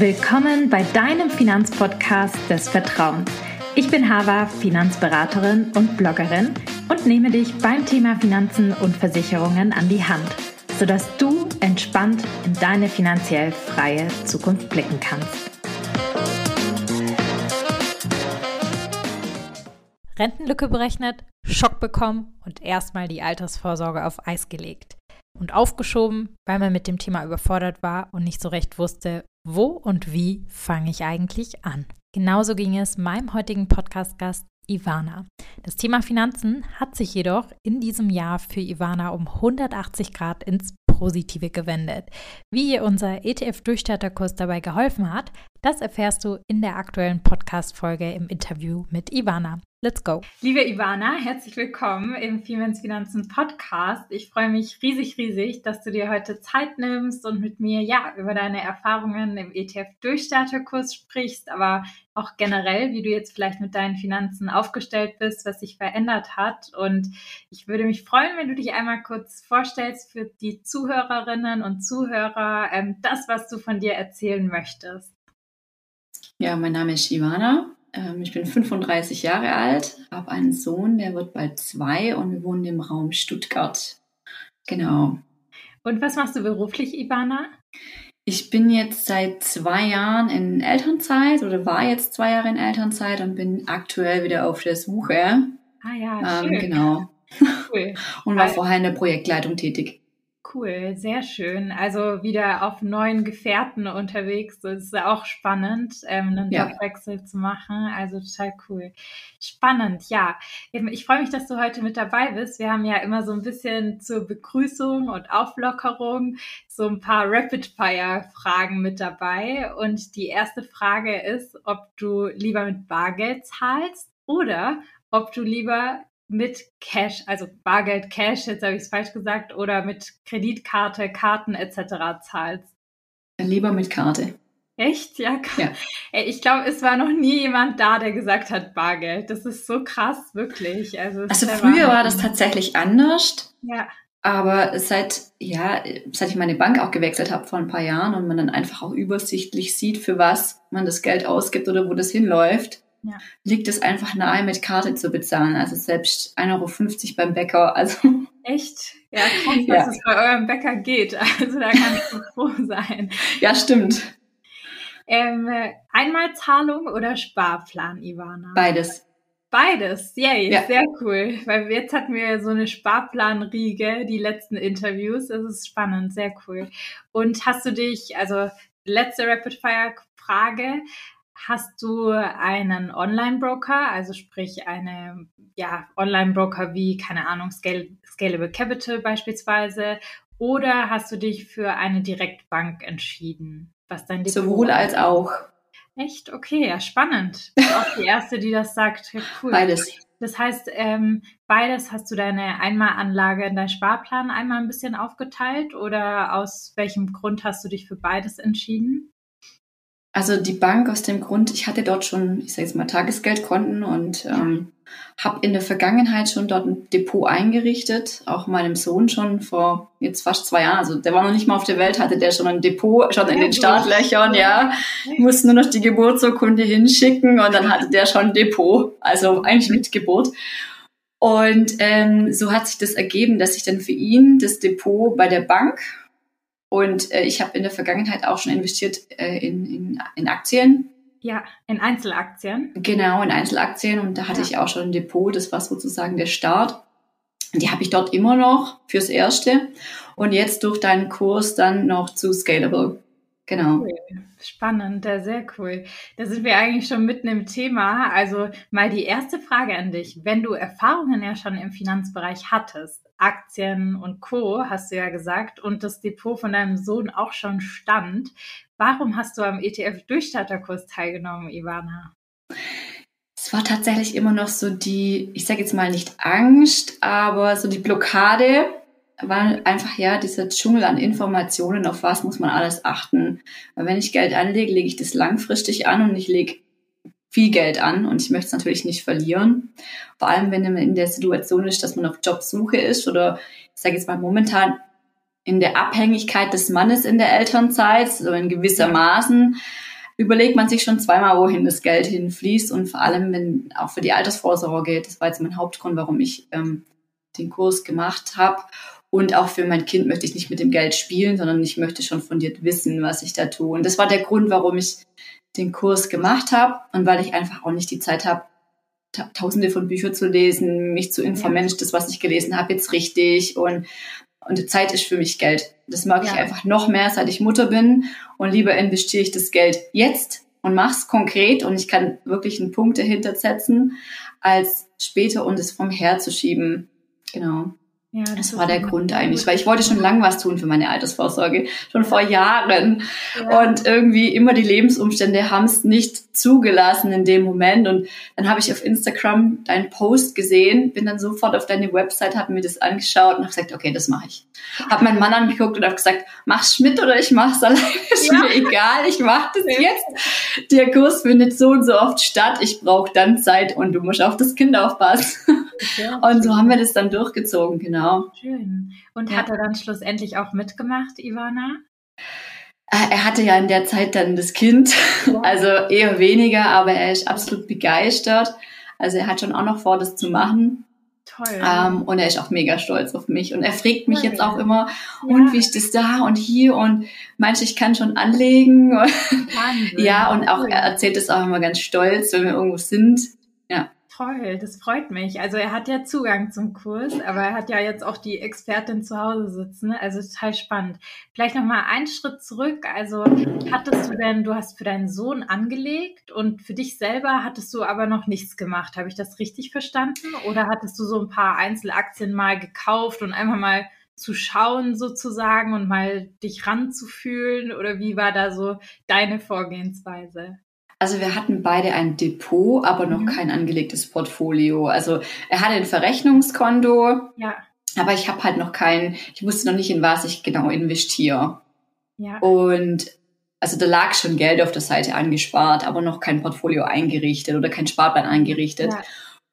Willkommen bei deinem Finanzpodcast des Vertrauens. Ich bin Hava, Finanzberaterin und Bloggerin und nehme dich beim Thema Finanzen und Versicherungen an die Hand, sodass du entspannt in deine finanziell freie Zukunft blicken kannst. Rentenlücke berechnet, Schock bekommen und erstmal die Altersvorsorge auf Eis gelegt und aufgeschoben, weil man mit dem Thema überfordert war und nicht so recht wusste, wo und wie fange ich eigentlich an? Genauso ging es meinem heutigen Podcast-Gast Ivana. Das Thema Finanzen hat sich jedoch in diesem Jahr für Ivana um 180 Grad ins Positive gewendet. Wie ihr unser ETF-Durchstarterkurs dabei geholfen hat, das erfährst du in der aktuellen Podcast-Folge im Interview mit Ivana. Let's go. Liebe Ivana, herzlich willkommen im Femens Finanzen Podcast. Ich freue mich riesig, riesig, dass du dir heute Zeit nimmst und mit mir ja über deine Erfahrungen im ETF-Durchstarterkurs sprichst, aber auch generell, wie du jetzt vielleicht mit deinen Finanzen aufgestellt bist, was sich verändert hat. Und ich würde mich freuen, wenn du dich einmal kurz vorstellst für die Zuhörerinnen und Zuhörer, ähm, das, was du von dir erzählen möchtest. Ja, mein Name ist Ivana. Ähm, ich bin 35 Jahre alt, habe einen Sohn, der wird bald zwei und wir wohnen im Raum Stuttgart. Genau. Und was machst du beruflich, Ivana? Ich bin jetzt seit zwei Jahren in Elternzeit oder war jetzt zwei Jahre in Elternzeit und bin aktuell wieder auf der Suche. Ah ja, ähm, genau. Cool. und war vorher in der Projektleitung tätig. Cool, sehr schön. Also wieder auf neuen Gefährten unterwegs. Das ist auch spannend, ähm, einen ja. Jobwechsel zu machen. Also total cool. Spannend, ja. Ich freue mich, dass du heute mit dabei bist. Wir haben ja immer so ein bisschen zur Begrüßung und Auflockerung so ein paar Rapid-Fire-Fragen mit dabei. Und die erste Frage ist, ob du lieber mit Bargeld zahlst oder ob du lieber mit Cash, also Bargeld, Cash, jetzt habe ich es falsch gesagt, oder mit Kreditkarte, Karten etc. zahlst? Lieber mit Karte. Echt? Ja. Ja. Ich glaube, es war noch nie jemand da, der gesagt hat Bargeld. Das ist so krass, wirklich. Also, also früher war das tatsächlich anders. Ja. Aber seit, ja, seit ich meine Bank auch gewechselt habe vor ein paar Jahren und man dann einfach auch übersichtlich sieht, für was man das Geld ausgibt oder wo das hinläuft, ja. liegt es einfach nahe, mit Karte zu bezahlen. Also selbst 1,50 Euro beim Bäcker. Also Echt? Ja, krass, ja. dass es bei eurem Bäcker geht. Also da kann ich so froh sein. Ja, stimmt. Ähm, Einmalzahlung oder Sparplan, Ivana? Beides. Beides, yay, ja. sehr cool. Weil jetzt hatten wir so eine Sparplanriege, die letzten Interviews. Das ist spannend, sehr cool. Und hast du dich, also letzte Rapid-Fire-Frage, Hast du einen Online-Broker, also sprich eine ja, Online-Broker wie, keine Ahnung, Scale, Scalable Capital beispielsweise, oder hast du dich für eine Direktbank entschieden? Was dein Depot Sowohl als auch. Echt? Okay, ja, spannend. Bist auch die Erste, die das sagt. Ja, cool. Beides. Das heißt, ähm, beides hast du deine Einmalanlage in deinen Sparplan einmal ein bisschen aufgeteilt oder aus welchem Grund hast du dich für beides entschieden? Also die Bank aus dem Grund, ich hatte dort schon, ich sage jetzt mal, Tagesgeldkonten und ähm, habe in der Vergangenheit schon dort ein Depot eingerichtet, auch meinem Sohn schon vor jetzt fast zwei Jahren, also der war noch nicht mal auf der Welt, hatte der schon ein Depot, schon in den Startlöchern, ja, musste nur noch die Geburtsurkunde hinschicken und dann hatte der schon ein Depot, also eigentlich mit Geburt. Und ähm, so hat sich das ergeben, dass ich dann für ihn das Depot bei der Bank und äh, ich habe in der Vergangenheit auch schon investiert äh, in, in, in Aktien. Ja, in Einzelaktien. Genau, in Einzelaktien. Und da hatte ja. ich auch schon ein Depot. Das war sozusagen der Start. Und die habe ich dort immer noch fürs Erste. Und jetzt durch deinen Kurs dann noch zu Scalable. Genau. Cool. Spannend, sehr cool. Da sind wir eigentlich schon mitten im Thema. Also mal die erste Frage an dich. Wenn du Erfahrungen ja schon im Finanzbereich hattest, Aktien und Co., hast du ja gesagt, und das Depot von deinem Sohn auch schon stand. Warum hast du am ETF-Durchstarterkurs teilgenommen, Ivana? Es war tatsächlich immer noch so die, ich sage jetzt mal nicht Angst, aber so die Blockade, weil einfach ja dieser Dschungel an Informationen, auf was muss man alles achten. Weil wenn ich Geld anlege, lege ich das langfristig an und ich lege viel Geld an und ich möchte es natürlich nicht verlieren. Vor allem, wenn man in der Situation ist, dass man auf Jobsuche ist oder ich sage jetzt mal momentan in der Abhängigkeit des Mannes in der Elternzeit, so in gewisser Maßen, überlegt man sich schon zweimal, wohin das Geld hinfließt und vor allem, wenn auch für die Altersvorsorge, das war jetzt mein Hauptgrund, warum ich ähm, den Kurs gemacht habe. Und auch für mein Kind möchte ich nicht mit dem Geld spielen, sondern ich möchte schon fundiert wissen, was ich da tue. Und das war der Grund, warum ich den Kurs gemacht habe und weil ich einfach auch nicht die Zeit habe, tausende von Büchern zu lesen, mich zu informieren, ja. das, was ich gelesen habe, jetzt richtig. Und, und Zeit ist für mich Geld. Das mag ja. ich einfach noch mehr, seit ich Mutter bin. Und lieber investiere ich das Geld jetzt und mache es konkret und ich kann wirklich einen Punkt dahinter setzen, als später und es vom Her zu schieben. Genau. Ja, das, das war der Grund eigentlich, weil ich wollte schon lange was tun für meine Altersvorsorge, schon vor Jahren. Ja. Und irgendwie immer die Lebensumstände haben es nicht zugelassen in dem Moment. Und dann habe ich auf Instagram deinen Post gesehen, bin dann sofort auf deine Website, habe mir das angeschaut und habe gesagt, okay, das mache ich. Habe meinen Mann angeguckt und habe gesagt, mach's mit oder ich mach's alleine, ist ja. mir egal, ich mache das jetzt. Der Kurs findet so und so oft statt, ich brauche dann Zeit und du musst auf das Kind aufpassen. Und so haben wir das dann durchgezogen, genau. Schön. Und ja. hat er dann schlussendlich auch mitgemacht, Ivana? Äh, er hatte ja in der Zeit dann das Kind, ja. also eher weniger, aber er ist absolut begeistert. Also er hat schon auch noch vor, das zu machen. Toll. Ähm, und er ist auch mega stolz auf mich. Und er fragt mich jetzt auch immer, ja. und wie ist das da und hier? Und manche, ich kann schon anlegen. ja, und auch er erzählt es auch immer ganz stolz, wenn wir irgendwo sind. Ja toll, das freut mich. Also er hat ja Zugang zum Kurs, aber er hat ja jetzt auch die Expertin zu Hause sitzen. Also total spannend. Vielleicht noch mal einen Schritt zurück. Also hattest du denn, du hast für deinen Sohn angelegt und für dich selber hattest du aber noch nichts gemacht. Habe ich das richtig verstanden? Oder hattest du so ein paar Einzelaktien mal gekauft und einfach mal zu schauen sozusagen und mal dich ranzufühlen? Oder wie war da so deine Vorgehensweise? Also wir hatten beide ein Depot, aber noch mhm. kein angelegtes Portfolio. Also er hatte ein Verrechnungskonto, ja. aber ich habe halt noch kein, ich wusste noch nicht, in was ich genau investiere. Ja. Und also da lag schon Geld auf der Seite angespart, aber noch kein Portfolio eingerichtet oder kein Sparplan eingerichtet. Ja.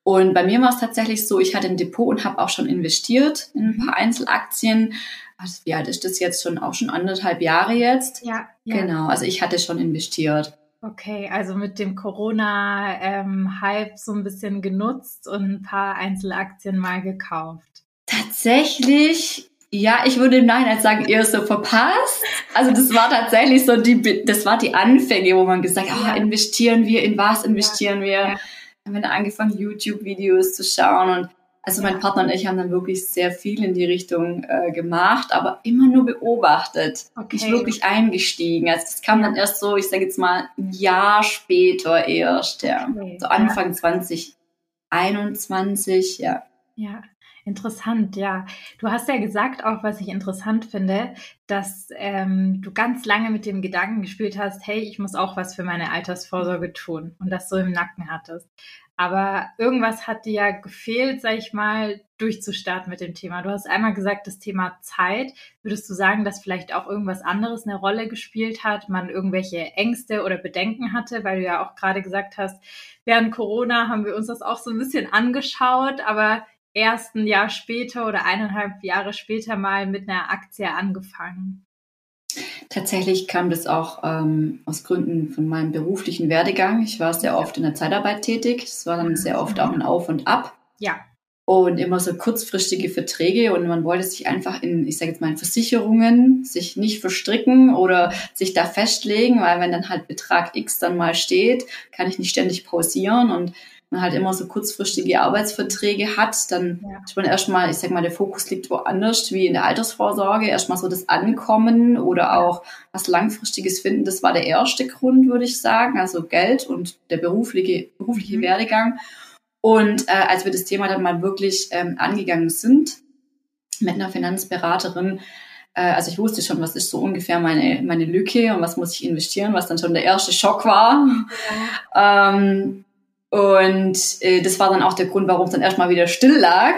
Und bei mir war es tatsächlich so, ich hatte ein Depot und habe auch schon investiert in ein mhm. paar Einzelaktien. Also wie alt ist das jetzt schon? Auch schon anderthalb Jahre jetzt. Ja, ja. Genau, also ich hatte schon investiert. Okay, also mit dem Corona-Hype ähm, so ein bisschen genutzt und ein paar Einzelaktien mal gekauft. Tatsächlich, ja, ich würde im Nachhinein sagen, eher so verpasst. Also das war tatsächlich so die, das war die Anfänge, wo man gesagt hat, oh, investieren wir, in was investieren ja. wir? Haben wir angefangen, YouTube-Videos zu schauen und also mein Partner und ich haben dann wirklich sehr viel in die Richtung äh, gemacht, aber immer nur beobachtet. Okay. Nicht wirklich eingestiegen. Also das kam dann erst so, ich sage jetzt mal, ein Jahr später erst, ja. Okay. So Anfang ja. 2021, ja. Ja, Interessant, ja. Du hast ja gesagt, auch was ich interessant finde, dass ähm, du ganz lange mit dem Gedanken gespielt hast, hey, ich muss auch was für meine Altersvorsorge tun und das so im Nacken hattest. Aber irgendwas hat dir ja gefehlt, sag ich mal, durchzustarten mit dem Thema. Du hast einmal gesagt, das Thema Zeit. Würdest du sagen, dass vielleicht auch irgendwas anderes eine Rolle gespielt hat, man irgendwelche Ängste oder Bedenken hatte, weil du ja auch gerade gesagt hast, während Corona haben wir uns das auch so ein bisschen angeschaut, aber erst ein Jahr später oder eineinhalb Jahre später mal mit einer Aktie angefangen. Tatsächlich kam das auch ähm, aus Gründen von meinem beruflichen Werdegang. Ich war sehr oft in der Zeitarbeit tätig. Das war dann sehr oft auch ein Auf und Ab. Ja. Und immer so kurzfristige Verträge und man wollte sich einfach in, ich sage jetzt mal, in Versicherungen sich nicht verstricken oder sich da festlegen, weil wenn dann halt Betrag X dann mal steht, kann ich nicht ständig pausieren und man halt immer so kurzfristige Arbeitsverträge hat, dann ja. ist man erstmal, ich sag mal, der Fokus liegt woanders, wie in der Altersvorsorge, erstmal so das Ankommen oder auch was Langfristiges finden. Das war der erste Grund, würde ich sagen, also Geld und der berufliche, berufliche mhm. Werdegang. Und äh, als wir das Thema dann mal wirklich ähm, angegangen sind mit einer Finanzberaterin, äh, also ich wusste schon, was ist so ungefähr meine, meine Lücke und was muss ich investieren, was dann schon der erste Schock war. Ja. Ähm, und äh, das war dann auch der Grund, warum es dann erstmal wieder still lag,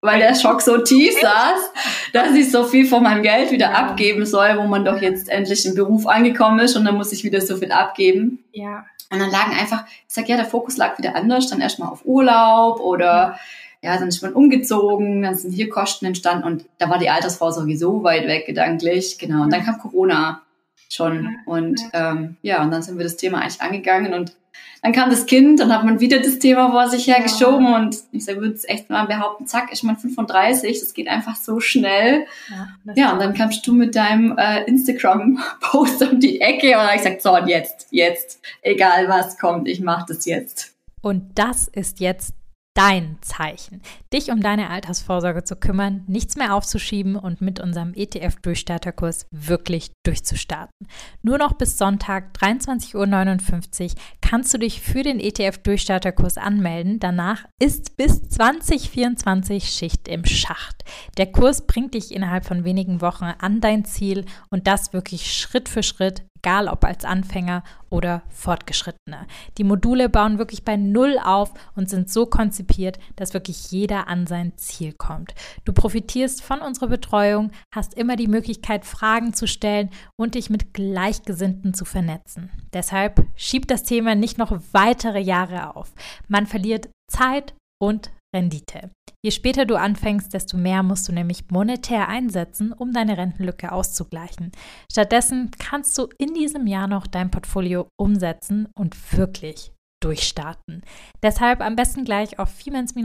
weil der Schock so tief saß, dass ich so viel von meinem Geld wieder ja. abgeben soll, wo man doch jetzt endlich im Beruf angekommen ist und dann muss ich wieder so viel abgeben. Ja. Und dann lagen einfach, ich sag ja, der Fokus lag wieder anders, dann erstmal auf Urlaub oder ja, dann ist man umgezogen, dann sind hier Kosten entstanden und da war die Altersvorsorge so weit weg gedanklich, genau. Und dann kam Corona. schon. Und ähm, ja, und dann sind wir das Thema eigentlich angegangen und dann kam das Kind, dann hat man wieder das Thema vor sich hergeschoben ja. und ich würde es echt mal behaupten, zack, ist man 35, das geht einfach so schnell. Ja, ja und dann kamst du mit deinem äh, Instagram-Post um die Ecke und dann habe ich gesagt, so und jetzt, jetzt, egal was kommt, ich mache das jetzt. Und das ist jetzt dein Zeichen, dich um deine Altersvorsorge zu kümmern, nichts mehr aufzuschieben und mit unserem ETF-Durchstarterkurs wirklich durchzustarten. Nur noch bis Sonntag 23.59 Uhr kannst du dich für den ETF-Durchstarterkurs anmelden. Danach ist bis 2024 Schicht im Schacht. Der Kurs bringt dich innerhalb von wenigen Wochen an dein Ziel und das wirklich Schritt für Schritt egal ob als Anfänger oder Fortgeschrittener. Die Module bauen wirklich bei Null auf und sind so konzipiert, dass wirklich jeder an sein Ziel kommt. Du profitierst von unserer Betreuung, hast immer die Möglichkeit, Fragen zu stellen und dich mit Gleichgesinnten zu vernetzen. Deshalb schieb das Thema nicht noch weitere Jahre auf. Man verliert Zeit und Rendite. Je später du anfängst, desto mehr musst du nämlich monetär einsetzen, um deine Rentenlücke auszugleichen. Stattdessen kannst du in diesem Jahr noch dein Portfolio umsetzen und wirklich durchstarten. Deshalb am besten gleich auf finanzende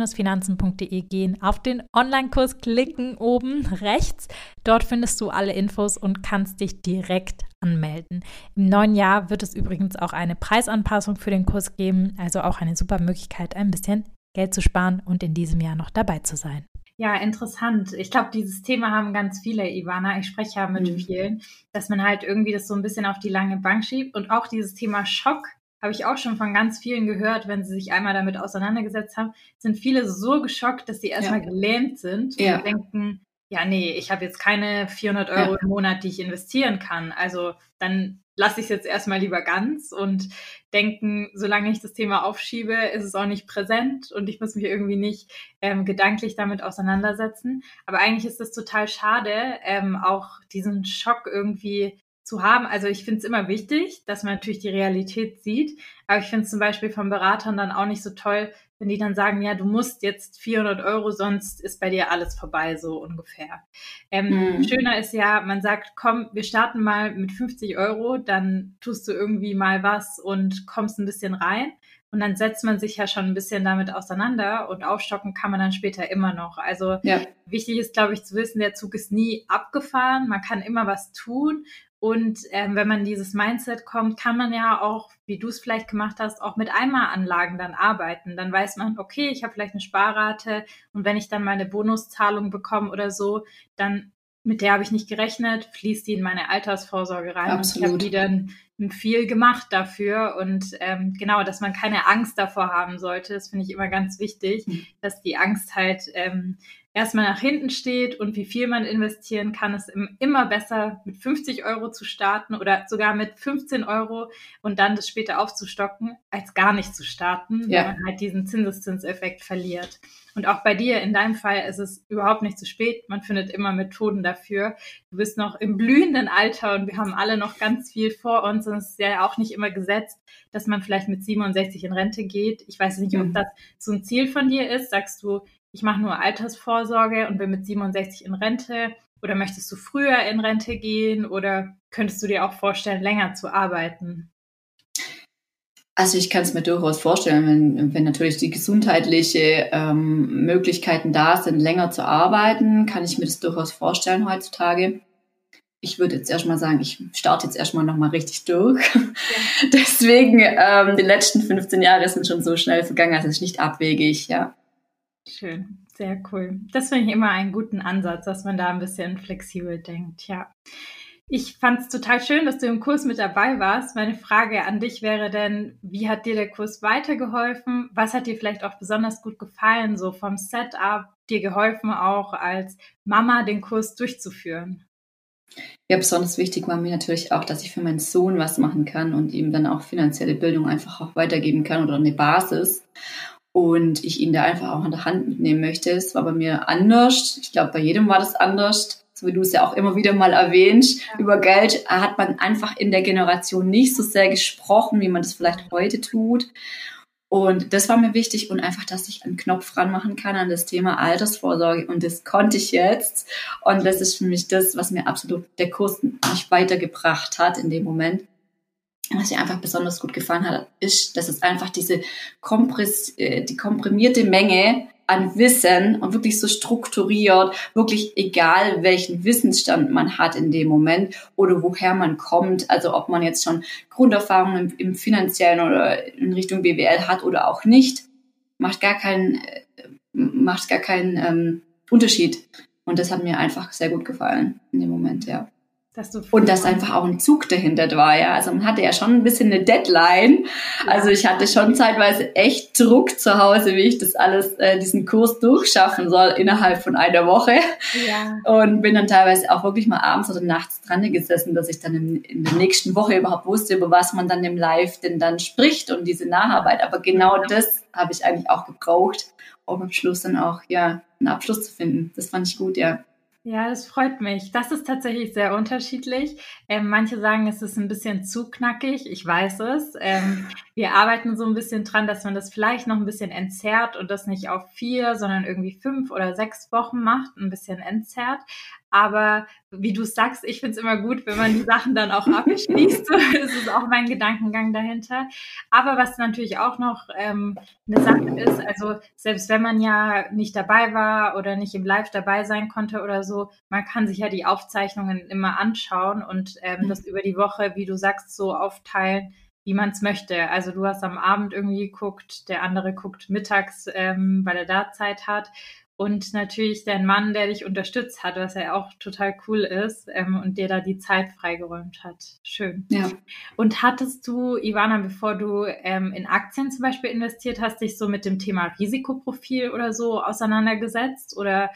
gehen, auf den Online-Kurs klicken oben rechts. Dort findest du alle Infos und kannst dich direkt anmelden. Im neuen Jahr wird es übrigens auch eine Preisanpassung für den Kurs geben, also auch eine super Möglichkeit, ein bisschen Geld zu sparen und in diesem Jahr noch dabei zu sein. Ja, interessant. Ich glaube, dieses Thema haben ganz viele, Ivana. Ich spreche ja mit mhm. vielen, dass man halt irgendwie das so ein bisschen auf die lange Bank schiebt. Und auch dieses Thema Schock habe ich auch schon von ganz vielen gehört, wenn sie sich einmal damit auseinandergesetzt haben, sind viele so geschockt, dass sie erstmal ja. gelähmt sind ja. und denken, ja, nee, ich habe jetzt keine 400 Euro ja. im Monat, die ich investieren kann. Also dann lasse ich es jetzt erstmal lieber ganz und denken, solange ich das Thema aufschiebe, ist es auch nicht präsent und ich muss mich irgendwie nicht ähm, gedanklich damit auseinandersetzen. Aber eigentlich ist es total schade, ähm, auch diesen Schock irgendwie zu haben. Also ich finde es immer wichtig, dass man natürlich die Realität sieht, aber ich finde es zum Beispiel von Beratern dann auch nicht so toll, wenn die dann sagen, ja, du musst jetzt 400 Euro, sonst ist bei dir alles vorbei, so ungefähr. Ähm, mhm. Schöner ist ja, man sagt, komm, wir starten mal mit 50 Euro, dann tust du irgendwie mal was und kommst ein bisschen rein. Und dann setzt man sich ja schon ein bisschen damit auseinander und aufstocken kann man dann später immer noch. Also ja. wichtig ist, glaube ich, zu wissen, der Zug ist nie abgefahren. Man kann immer was tun und ähm, wenn man dieses Mindset kommt, kann man ja auch, wie du es vielleicht gemacht hast, auch mit Einmalanlagen dann arbeiten. Dann weiß man, okay, ich habe vielleicht eine Sparrate und wenn ich dann meine Bonuszahlung bekomme oder so, dann mit der habe ich nicht gerechnet, fließt die in meine Altersvorsorge rein Absolut. und ich habe wieder ein, viel gemacht dafür und ähm, genau, dass man keine Angst davor haben sollte, das finde ich immer ganz wichtig, mhm. dass die Angst halt ähm, erstmal nach hinten steht und wie viel man investieren kann, ist immer besser mit 50 Euro zu starten oder sogar mit 15 Euro und dann das später aufzustocken, als gar nicht zu starten, ja. weil man halt diesen Zinseszinseffekt verliert. Und auch bei dir, in deinem Fall, ist es überhaupt nicht zu spät. Man findet immer Methoden dafür. Du bist noch im blühenden Alter und wir haben alle noch ganz viel vor uns. Und es ist ja auch nicht immer gesetzt, dass man vielleicht mit 67 in Rente geht. Ich weiß nicht, ob mhm. das so ein Ziel von dir ist. Sagst du, ich mache nur Altersvorsorge und bin mit 67 in Rente? Oder möchtest du früher in Rente gehen? Oder könntest du dir auch vorstellen, länger zu arbeiten? Also ich kann es mir durchaus vorstellen, wenn, wenn natürlich die gesundheitliche ähm, Möglichkeiten da sind, länger zu arbeiten, kann ich mir das durchaus vorstellen heutzutage. Ich würde jetzt erstmal sagen, ich starte jetzt erstmal nochmal richtig durch. Ja. Deswegen, ähm, die letzten 15 Jahre sind schon so schnell vergangen, also es ist nicht abwegig, ja. Schön, sehr cool. Das finde ich immer einen guten Ansatz, dass man da ein bisschen flexibel denkt, ja. Ich fand es total schön, dass du im Kurs mit dabei warst. Meine Frage an dich wäre denn, wie hat dir der Kurs weitergeholfen? Was hat dir vielleicht auch besonders gut gefallen, so vom Setup, dir geholfen, auch als Mama den Kurs durchzuführen? Ja, besonders wichtig war mir natürlich auch, dass ich für meinen Sohn was machen kann und ihm dann auch finanzielle Bildung einfach auch weitergeben kann oder eine Basis und ich ihn da einfach auch an der Hand mitnehmen möchte. Es war bei mir anders. Ich glaube, bei jedem war das anders. So wie du es ja auch immer wieder mal erwähnst. Über Geld hat man einfach in der Generation nicht so sehr gesprochen, wie man das vielleicht heute tut. Und das war mir wichtig und einfach, dass ich einen Knopf ranmachen kann an das Thema Altersvorsorge. Und das konnte ich jetzt. Und das ist für mich das, was mir absolut der Kurs mich weitergebracht hat in dem Moment. Was mir einfach besonders gut gefallen hat, ist, dass es einfach diese Kompress, äh, die komprimierte Menge an Wissen und wirklich so strukturiert, wirklich egal welchen Wissensstand man hat in dem Moment oder woher man kommt, also ob man jetzt schon Grunderfahrungen im, im finanziellen oder in Richtung BWL hat oder auch nicht, macht gar keinen, äh, macht gar keinen ähm, Unterschied. Und das hat mir einfach sehr gut gefallen in dem Moment, ja. Dass und dass einfach auch ein Zug dahinter war, ja. Also man hatte ja schon ein bisschen eine Deadline. Also ich hatte schon zeitweise echt Druck zu Hause, wie ich das alles, äh, diesen Kurs durchschaffen soll innerhalb von einer Woche. Ja. Und bin dann teilweise auch wirklich mal abends oder nachts dran gesessen, dass ich dann in, in der nächsten Woche überhaupt wusste, über was man dann im Live denn dann spricht und diese Nacharbeit. Aber genau ja. das habe ich eigentlich auch gebraucht, um am Schluss dann auch, ja, einen Abschluss zu finden. Das fand ich gut, ja. Ja, das freut mich. Das ist tatsächlich sehr unterschiedlich. Ähm, manche sagen, es ist ein bisschen zu knackig. Ich weiß es. Ähm, wir arbeiten so ein bisschen dran, dass man das vielleicht noch ein bisschen entzerrt und das nicht auf vier, sondern irgendwie fünf oder sechs Wochen macht, ein bisschen entzerrt. Aber wie du sagst, ich finde es immer gut, wenn man die Sachen dann auch abschließt. das ist auch mein Gedankengang dahinter. Aber was natürlich auch noch ähm, eine Sache ist, also selbst wenn man ja nicht dabei war oder nicht im Live dabei sein konnte oder so, man kann sich ja die Aufzeichnungen immer anschauen und ähm, das über die Woche, wie du sagst, so aufteilen, wie man es möchte. Also du hast am Abend irgendwie geguckt, der andere guckt mittags, ähm, weil er da Zeit hat und natürlich dein Mann, der dich unterstützt hat, was ja auch total cool ist ähm, und dir da die Zeit freigeräumt hat. Schön. Ja. Und hattest du, Ivana, bevor du ähm, in Aktien zum Beispiel investiert hast, dich so mit dem Thema Risikoprofil oder so auseinandergesetzt? Oder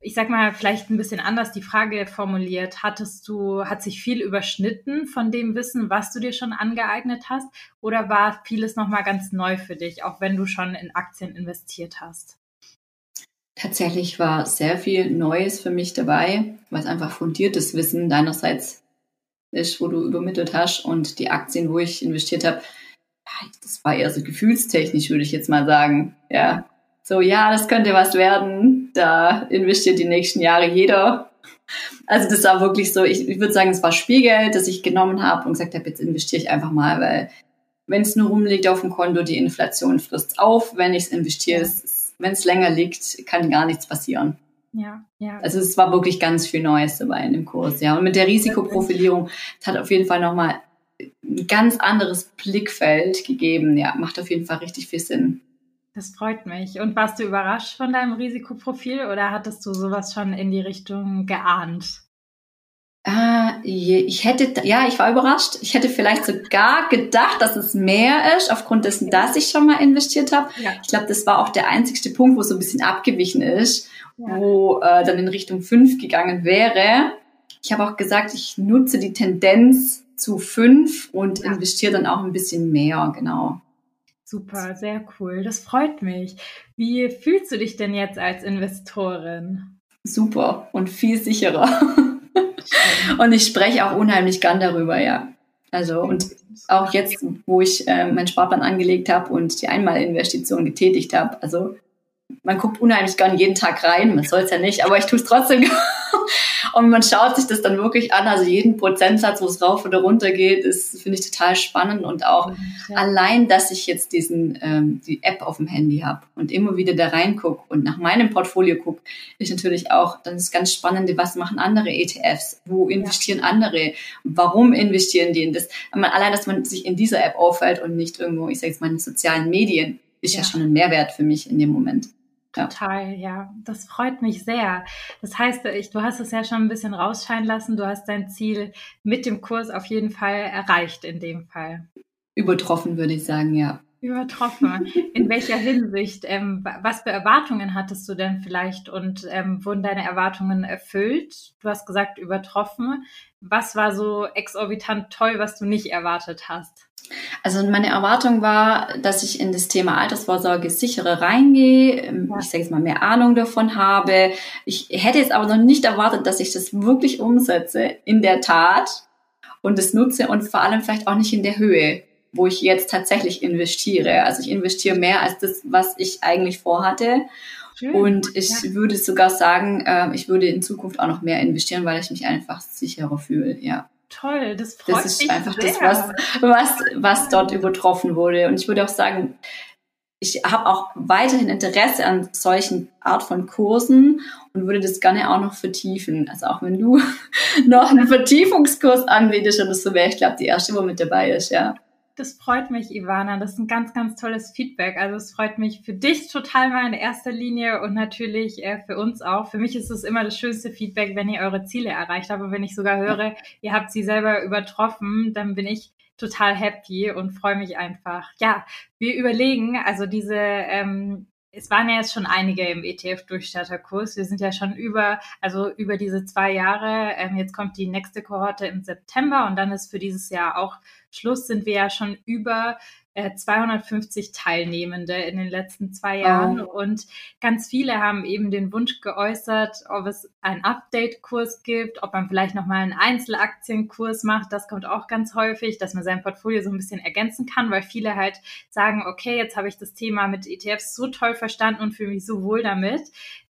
ich sag mal, vielleicht ein bisschen anders die Frage formuliert. Hattest du, hat sich viel überschnitten von dem Wissen, was du dir schon angeeignet hast? Oder war vieles nochmal ganz neu für dich, auch wenn du schon in Aktien investiert hast? Tatsächlich war sehr viel Neues für mich dabei, was einfach fundiertes Wissen deinerseits ist, wo du übermittelt hast. Und die Aktien, wo ich investiert habe, das war eher so gefühlstechnisch, würde ich jetzt mal sagen. Ja, so, ja, das könnte was werden. Da investiert die nächsten Jahre jeder. Also das war wirklich so, ich, ich würde sagen, es war Spielgeld, das ich genommen habe und gesagt habe, jetzt investiere ich einfach mal, weil wenn es nur rumliegt auf dem Konto, die Inflation frisst auf. Wenn ich es investiere, ist wenn es länger liegt, kann gar nichts passieren. Ja, ja. Also es war wirklich ganz viel Neues dabei in dem Kurs, ja. Und mit der Risikoprofilierung hat auf jeden Fall nochmal ein ganz anderes Blickfeld gegeben. Ja, macht auf jeden Fall richtig viel Sinn. Das freut mich. Und warst du überrascht von deinem Risikoprofil oder hattest du sowas schon in die Richtung geahnt? Äh, ich hätte, ja, ich war überrascht. Ich hätte vielleicht sogar gedacht, dass es mehr ist, aufgrund dessen, dass ich schon mal investiert habe. Ja. Ich glaube, das war auch der einzigste Punkt, wo es so ein bisschen abgewichen ist, ja. wo äh, dann in Richtung 5 gegangen wäre. Ich habe auch gesagt, ich nutze die Tendenz zu 5 und ja. investiere dann auch ein bisschen mehr, genau. Super, sehr cool. Das freut mich. Wie fühlst du dich denn jetzt als Investorin? Super und viel sicherer. und ich spreche auch unheimlich gern darüber, ja. Also und auch jetzt, wo ich äh, meinen Sparplan angelegt habe und die Einmalinvestition getätigt habe, also man guckt unheimlich gern jeden Tag rein, man soll es ja nicht, aber ich tue es trotzdem. und man schaut sich das dann wirklich an, also jeden Prozentsatz, wo es rauf oder runter geht, ist, finde ich total spannend und auch ja. allein, dass ich jetzt diesen, ähm, die App auf dem Handy habe und immer wieder da reingucke und nach meinem Portfolio gucke, ist natürlich auch, dann ist ganz spannend, was machen andere ETFs, wo investieren ja. andere, warum investieren die in das, allein, dass man sich in dieser App auffällt und nicht irgendwo, ich sage jetzt mal, in sozialen Medien, ist ja. ja schon ein Mehrwert für mich in dem Moment. Total, ja. Das freut mich sehr. Das heißt, ich, du hast es ja schon ein bisschen rausscheinen lassen. Du hast dein Ziel mit dem Kurs auf jeden Fall erreicht in dem Fall. Übertroffen, würde ich sagen, ja. Übertroffen. In welcher Hinsicht? Ähm, was für Erwartungen hattest du denn vielleicht und ähm, wurden deine Erwartungen erfüllt? Du hast gesagt, übertroffen. Was war so exorbitant toll, was du nicht erwartet hast? Also meine Erwartung war, dass ich in das Thema Altersvorsorge sicherer reingehe, ähm, ich sage jetzt mal mehr Ahnung davon habe. Ich hätte jetzt aber noch nicht erwartet, dass ich das wirklich umsetze in der Tat und es nutze und vor allem vielleicht auch nicht in der Höhe, wo ich jetzt tatsächlich investiere. Also ich investiere mehr als das, was ich eigentlich vorhatte. Schön. Und ich ja. würde sogar sagen, äh, ich würde in Zukunft auch noch mehr investieren, weil ich mich einfach sicherer fühle, ja. Toll, das freut mich Das ist einfach sehr. das, was, was, was dort übertroffen wurde. Und ich würde auch sagen, ich habe auch weiterhin Interesse an solchen Art von Kursen und würde das gerne auch noch vertiefen. Also auch wenn du noch einen Vertiefungskurs anbietest oder so wäre ich glaube die erste, wo mit dabei ist, ja. Das freut mich, Ivana. Das ist ein ganz, ganz tolles Feedback. Also es freut mich für dich total mal in erster Linie und natürlich äh, für uns auch. Für mich ist es immer das schönste Feedback, wenn ihr eure Ziele erreicht habt. Und wenn ich sogar höre, ihr habt sie selber übertroffen, dann bin ich total happy und freue mich einfach. Ja, wir überlegen, also diese ähm, es waren ja jetzt schon einige im ETF-Durchstarterkurs. Wir sind ja schon über, also über diese zwei Jahre. Ähm, jetzt kommt die nächste Kohorte im September und dann ist für dieses Jahr auch Schluss. Sind wir ja schon über 250 äh, Teilnehmende in den letzten zwei Jahren oh. und ganz viele haben eben den Wunsch geäußert, ob es einen Update-Kurs gibt, ob man vielleicht nochmal einen Einzelaktienkurs macht. Das kommt auch ganz häufig, dass man sein Portfolio so ein bisschen ergänzen kann, weil viele halt sagen, okay, jetzt habe ich das Thema mit ETFs so toll verstanden und fühle mich so wohl damit.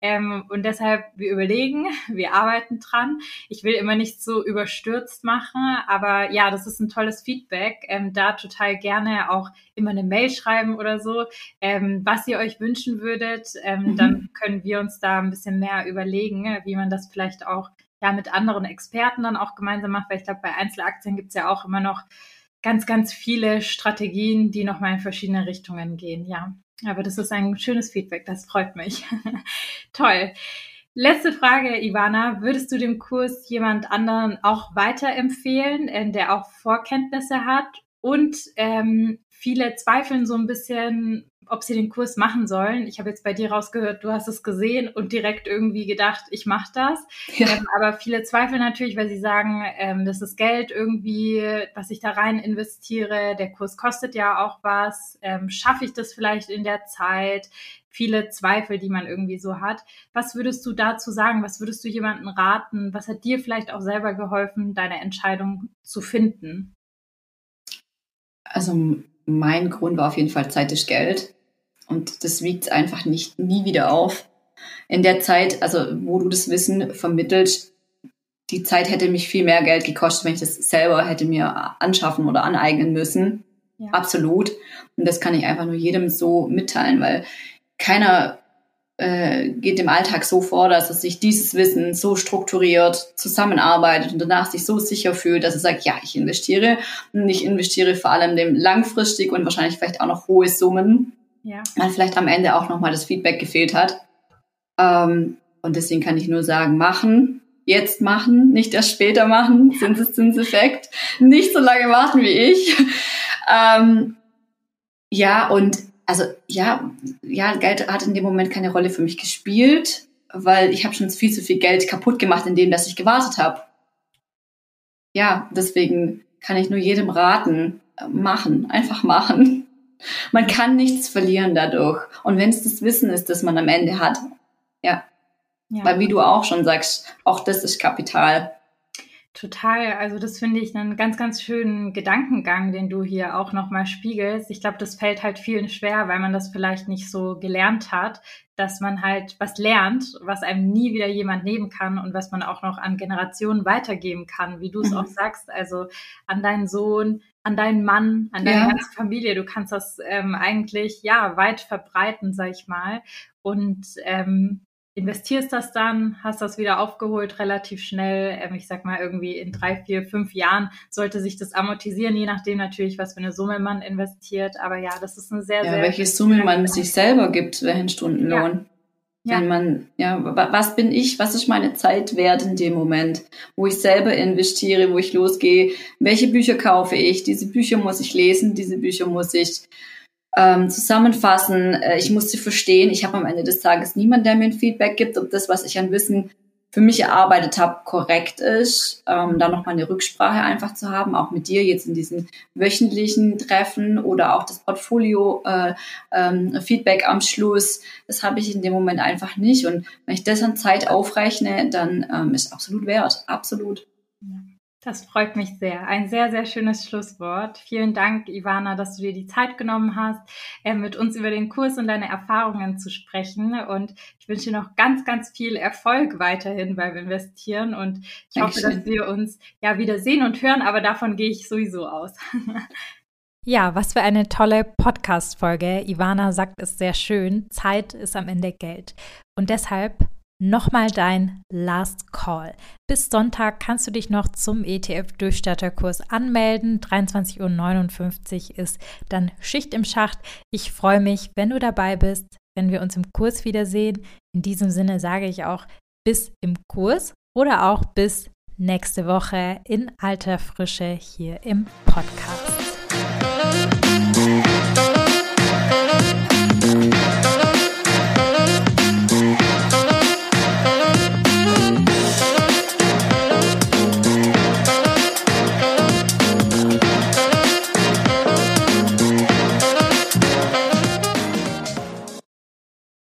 Ähm, und deshalb, wir überlegen, wir arbeiten dran. Ich will immer nicht so überstürzt machen, aber ja, das ist ein tolles Feedback. Ähm, da total gerne auch immer eine Mail schreiben oder so, ähm, was ihr euch wünschen würdet. Ähm, mhm. Dann können wir uns da ein bisschen mehr überlegen, wie man das vielleicht auch ja mit anderen Experten dann auch gemeinsam macht, weil ich glaube, bei Einzelaktien gibt's ja auch immer noch ganz, ganz viele Strategien, die nochmal in verschiedene Richtungen gehen, ja. Aber das ist ein schönes Feedback, das freut mich. Toll. Letzte Frage, Ivana. Würdest du dem Kurs jemand anderen auch weiterempfehlen, äh, der auch Vorkenntnisse hat? Und ähm, viele zweifeln so ein bisschen, ob sie den Kurs machen sollen. Ich habe jetzt bei dir rausgehört, du hast es gesehen und direkt irgendwie gedacht, ich mache das. Ja. Ähm, aber viele zweifeln natürlich, weil sie sagen, ähm, das ist Geld irgendwie, was ich da rein investiere. Der Kurs kostet ja auch was. Ähm, Schaffe ich das vielleicht in der Zeit? Viele Zweifel, die man irgendwie so hat. Was würdest du dazu sagen? Was würdest du jemandem raten? Was hat dir vielleicht auch selber geholfen, deine Entscheidung zu finden? Also mein Grund war auf jeden Fall Zeit ist Geld. Und das wiegt einfach nicht nie wieder auf. In der Zeit, also wo du das Wissen vermittelst, die Zeit hätte mich viel mehr Geld gekostet, wenn ich das selber hätte mir anschaffen oder aneignen müssen. Ja. Absolut. Und das kann ich einfach nur jedem so mitteilen, weil keiner äh, geht im Alltag so vor, dass er sich dieses Wissen so strukturiert zusammenarbeitet und danach sich so sicher fühlt, dass er sagt, ja, ich investiere und ich investiere vor allem dem langfristig und wahrscheinlich vielleicht auch noch hohe Summen, ja. weil vielleicht am Ende auch nochmal das Feedback gefehlt hat. Ähm, und deswegen kann ich nur sagen, machen, jetzt machen, nicht erst später machen, Zinseszinseffekt, nicht so lange warten wie ich. Ähm, ja, und also ja, ja, Geld hat in dem Moment keine Rolle für mich gespielt, weil ich habe schon viel zu viel Geld kaputt gemacht, indem dass ich gewartet habe. Ja, deswegen kann ich nur jedem raten, machen, einfach machen. Man kann nichts verlieren dadurch. Und wenn es das Wissen ist, das man am Ende hat, ja. ja. Weil wie du auch schon sagst, auch das ist Kapital. Total. Also das finde ich einen ganz, ganz schönen Gedankengang, den du hier auch nochmal spiegelst. Ich glaube, das fällt halt vielen schwer, weil man das vielleicht nicht so gelernt hat, dass man halt was lernt, was einem nie wieder jemand nehmen kann und was man auch noch an Generationen weitergeben kann, wie du es mhm. auch sagst. Also an deinen Sohn, an deinen Mann, an deine ja. ganze Familie. Du kannst das ähm, eigentlich ja weit verbreiten, sag ich mal. Und ähm, investierst das dann, hast das wieder aufgeholt relativ schnell. Ähm, ich sag mal, irgendwie in drei, vier, fünf Jahren sollte sich das amortisieren, je nachdem natürlich, was für eine Summe man investiert. Aber ja, das ist eine sehr, ja, sehr. Welche Summe man sich selber gibt, welchen Stundenlohn. Ja. Wenn man, ja, was bin ich, was ist meine Zeit wert in dem Moment, wo ich selber investiere, wo ich losgehe, welche Bücher kaufe ich, diese Bücher muss ich lesen, diese Bücher muss ich ähm, zusammenfassen. Äh, ich muss sie verstehen. Ich habe am Ende des Tages niemanden, der mir ein Feedback gibt, ob das, was ich an Wissen für mich erarbeitet habe, korrekt ist. Ähm, da nochmal eine Rücksprache einfach zu haben, auch mit dir jetzt in diesen wöchentlichen Treffen oder auch das Portfolio äh, ähm, am Schluss. Das habe ich in dem Moment einfach nicht. Und wenn ich das an Zeit aufrechne, dann ähm, ist absolut wert. Absolut. Das freut mich sehr. Ein sehr, sehr schönes Schlusswort. Vielen Dank, Ivana, dass du dir die Zeit genommen hast, äh, mit uns über den Kurs und deine Erfahrungen zu sprechen. Und ich wünsche dir noch ganz, ganz viel Erfolg weiterhin beim Investieren. Und ich Dankeschön. hoffe, dass wir uns ja wieder sehen und hören, aber davon gehe ich sowieso aus. Ja, was für eine tolle Podcast-Folge. Ivana sagt es sehr schön. Zeit ist am Ende Geld. Und deshalb nochmal dein Last Call. Bis Sonntag kannst du dich noch zum ETF-Durchstarterkurs anmelden. 23.59 Uhr ist dann Schicht im Schacht. Ich freue mich, wenn du dabei bist, wenn wir uns im Kurs wiedersehen. In diesem Sinne sage ich auch bis im Kurs oder auch bis nächste Woche in alter Frische hier im Podcast.